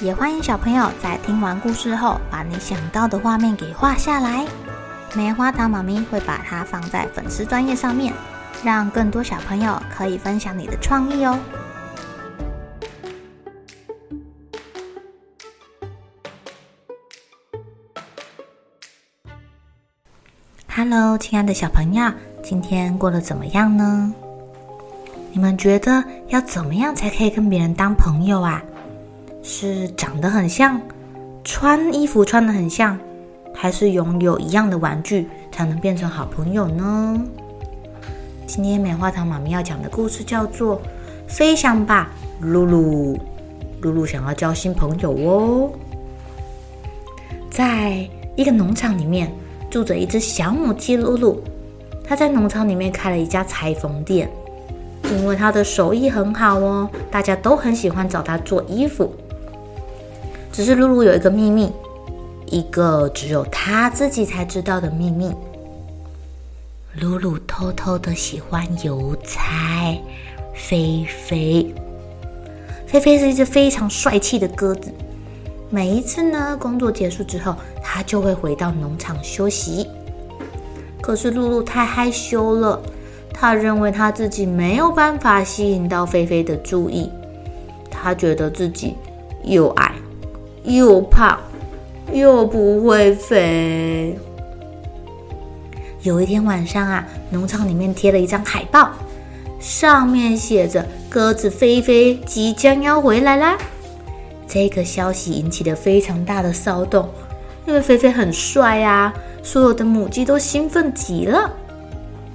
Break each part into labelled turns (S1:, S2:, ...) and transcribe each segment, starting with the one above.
S1: 也欢迎小朋友在听完故事后，把你想到的画面给画下来。棉花糖妈咪会把它放在粉丝专页上面，让更多小朋友可以分享你的创意哦。Hello，亲爱的小朋友，今天过得怎么样呢？你们觉得要怎么样才可以跟别人当朋友啊？是长得很像，穿衣服穿得很像，还是拥有一样的玩具才能变成好朋友呢？今天棉花糖妈咪要讲的故事叫做《飞翔吧，噜噜》。噜噜想要交新朋友哦。在一个农场里面住着一只小母鸡噜噜，它在农场里面开了一家裁缝店，因为它的手艺很好哦，大家都很喜欢找它做衣服。只是露露有一个秘密，一个只有他自己才知道的秘密。露露偷偷的喜欢邮差菲菲。菲菲是一只非常帅气的鸽子。每一次呢，工作结束之后，他就会回到农场休息。可是露露太害羞了，他认为他自己没有办法吸引到菲菲的注意。他觉得自己又矮。又胖又不会飞。有一天晚上啊，农场里面贴了一张海报，上面写着“鸽子飞飞即将要回来啦”。这个消息引起了非常大的骚动，因为飞飞很帅啊，所有的母鸡都兴奋极了。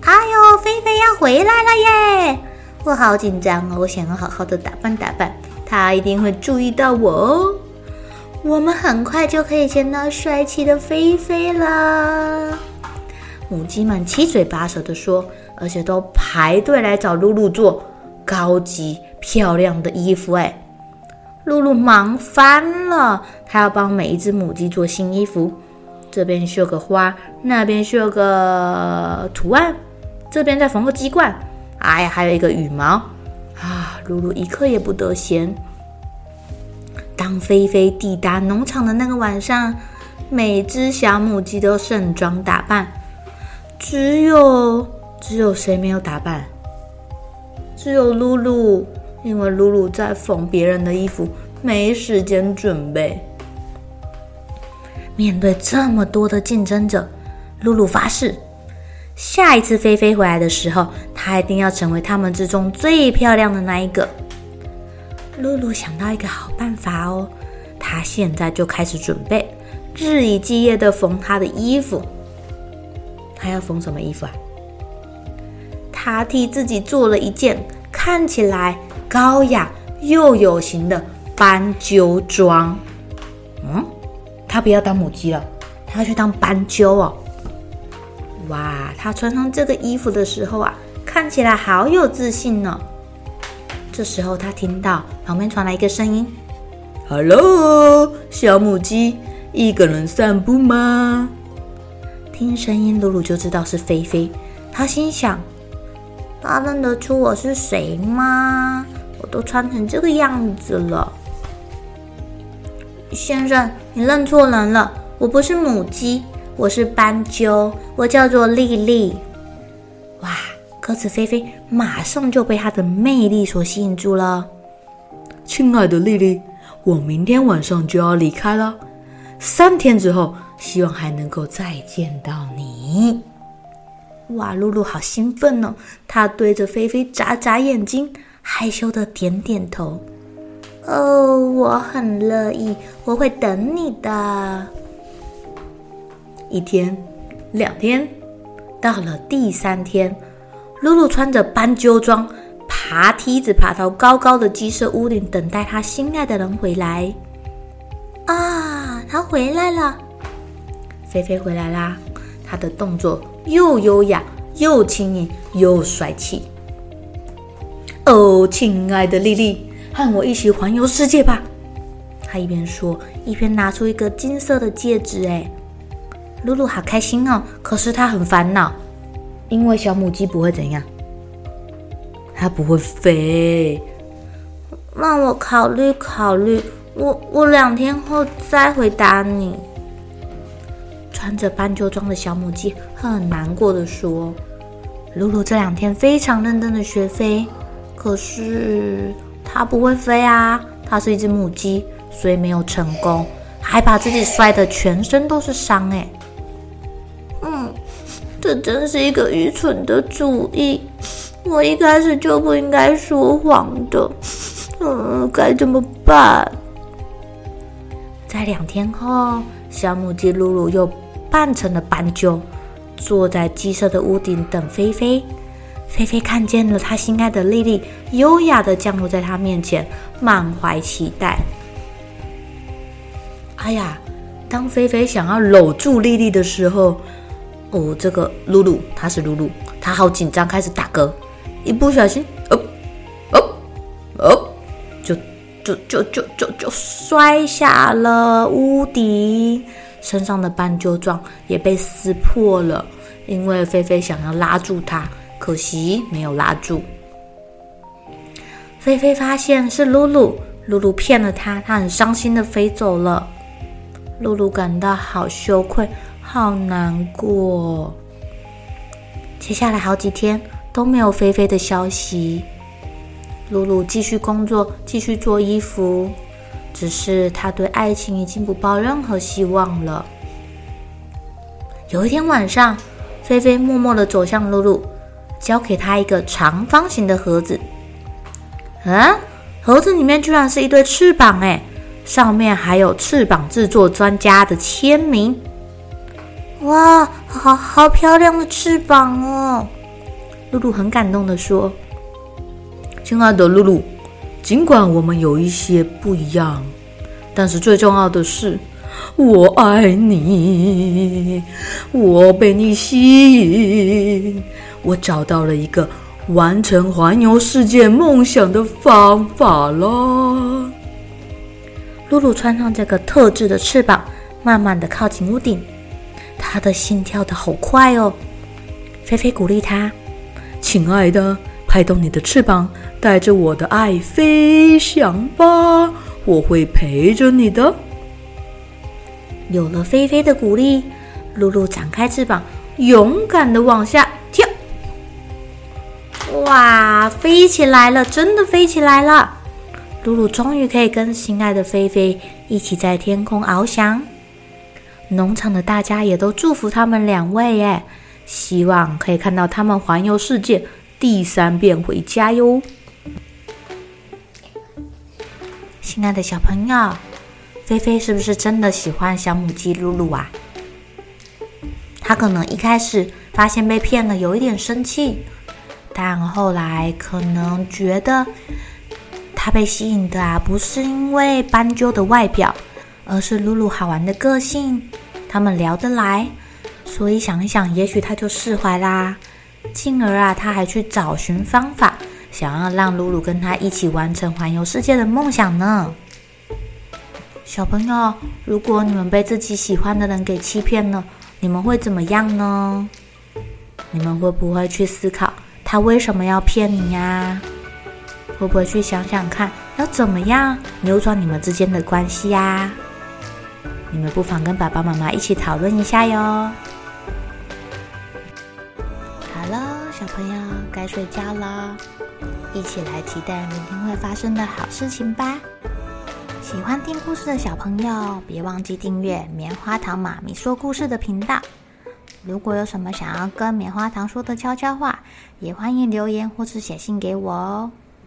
S1: 哎呦，飞飞要回来了耶！我好紧张哦，我想要好好的打扮打扮，他一定会注意到我哦。我们很快就可以见到帅气的菲菲了。母鸡们七嘴八舌地说，而且都排队来找露露做高级漂亮的衣服。哎，露露忙翻了，她要帮每一只母鸡做新衣服，这边绣个花，那边绣个图案，这边再缝个鸡冠，哎呀，还有一个羽毛啊！露露一刻也不得闲。当菲菲抵达农场的那个晚上，每只小母鸡都盛装打扮，只有只有谁没有打扮？只有露露，因为露露在缝别人的衣服，没时间准备。面对这么多的竞争者，露露发誓，下一次菲菲回来的时候，她一定要成为他们之中最漂亮的那一个。露露想到一个好办法哦，她现在就开始准备，日以继夜的缝她的衣服。她要缝什么衣服啊？她替自己做了一件看起来高雅又有型的斑鸠装。嗯，她不要当母鸡了，她要去当斑鸠哦。哇，她穿上这个衣服的时候啊，看起来好有自信呢。这时候，他听到旁边传来一个声音：“Hello，小母鸡，一个人散步吗？”听声音，露露就知道是菲菲。他心想：“他认得出我是谁吗？我都穿成这个样子了。”先生，你认错人了，我不是母鸡，我是斑鸠，我叫做丽丽。哇！鸽子飞飞马上就被她的魅力所吸引住了。亲爱的丽丽，我明天晚上就要离开了，三天之后希望还能够再见到你。哇，露露好兴奋哦！她对着菲菲眨眨眼睛，害羞的点点头。哦，我很乐意，我会等你的。一天，两天，到了第三天。噜噜穿着斑鸠装，爬梯子爬到高高的鸡舍屋顶，等待她心爱的人回来。啊，他回来了！菲菲回来啦！他的动作又优雅又轻盈又帅气。哦，亲爱的莉莉，和我一起环游世界吧！他一边说，一边拿出一个金色的戒指。哎，露露好开心哦！可是她很烦恼，因为小母鸡不会怎样，它不会飞。让我考虑考虑。我我两天后再回答你。穿着斑鸠装的小母鸡很难过的说：“露露这两天非常认真的学飞，可是它不会飞啊，它是一只母鸡，所以没有成功，还把自己摔得全身都是伤。”哎，这真是一个愚蠢的主意。我一开始就不应该说谎的。嗯，该怎么办？在两天后，小母鸡露露又扮成了斑鸠，坐在鸡舍的屋顶等菲菲。菲菲看见了她心爱的莉莉，优雅的降落在她面前，满怀期待。哎呀，当菲菲想要搂住莉莉的时候，哦，这个露露，她是露露，她好紧张，开始打嗝，一不小心，哦，哦，哦。就就就就就就摔下了屋顶，身上的斑鸠状也被撕破了。因为菲菲想要拉住它，可惜没有拉住。菲菲发现是露露，露露骗了她，她很伤心的飞走了。露露感到好羞愧，好难过。接下来好几天都没有菲菲的消息。露露继续工作，继续做衣服，只是她对爱情已经不抱任何希望了。有一天晚上，菲菲默默的走向露露，交给她一个长方形的盒子。啊，盒子里面居然是一对翅膀，哎，上面还有翅膀制作专家的签名。哇，好好漂亮的翅膀哦！露露很感动的说。亲爱的露露，尽管我们有一些不一样，但是最重要的是，我爱你，我被你吸引，我找到了一个完成环游世界梦想的方法了。露露穿上这个特制的翅膀，慢慢的靠近屋顶，他的心跳得好快哦。菲菲鼓励他：“亲爱的。”拍动你的翅膀，带着我的爱飞翔吧！我会陪着你的。有了菲菲的鼓励，露露展开翅膀，勇敢地往下跳。哇，飞起来了！真的飞起来了！露露终于可以跟心爱的菲菲一起在天空翱翔。农场的大家也都祝福他们两位，耶，希望可以看到他们环游世界。第三遍回家哟，亲爱的小朋友，菲菲是不是真的喜欢小母鸡露露啊？她可能一开始发现被骗了，有一点生气，但后来可能觉得她被吸引的啊，不是因为斑鸠的外表，而是露露好玩的个性，他们聊得来，所以想一想，也许他就释怀啦。进而啊，他还去找寻方法，想要让露露跟他一起完成环游世界的梦想呢。小朋友，如果你们被自己喜欢的人给欺骗了，你们会怎么样呢？你们会不会去思考他为什么要骗你呀？会不会去想想看，要怎么样扭转你们之间的关系呀？你们不妨跟爸爸妈妈一起讨论一下哟。好了小朋友该睡觉了，一起来期待明天会发生的好事情吧！喜欢听故事的小朋友，别忘记订阅棉花糖妈咪说故事的频道。如果有什么想要跟棉花糖说的悄悄话，也欢迎留言或是写信给我哦。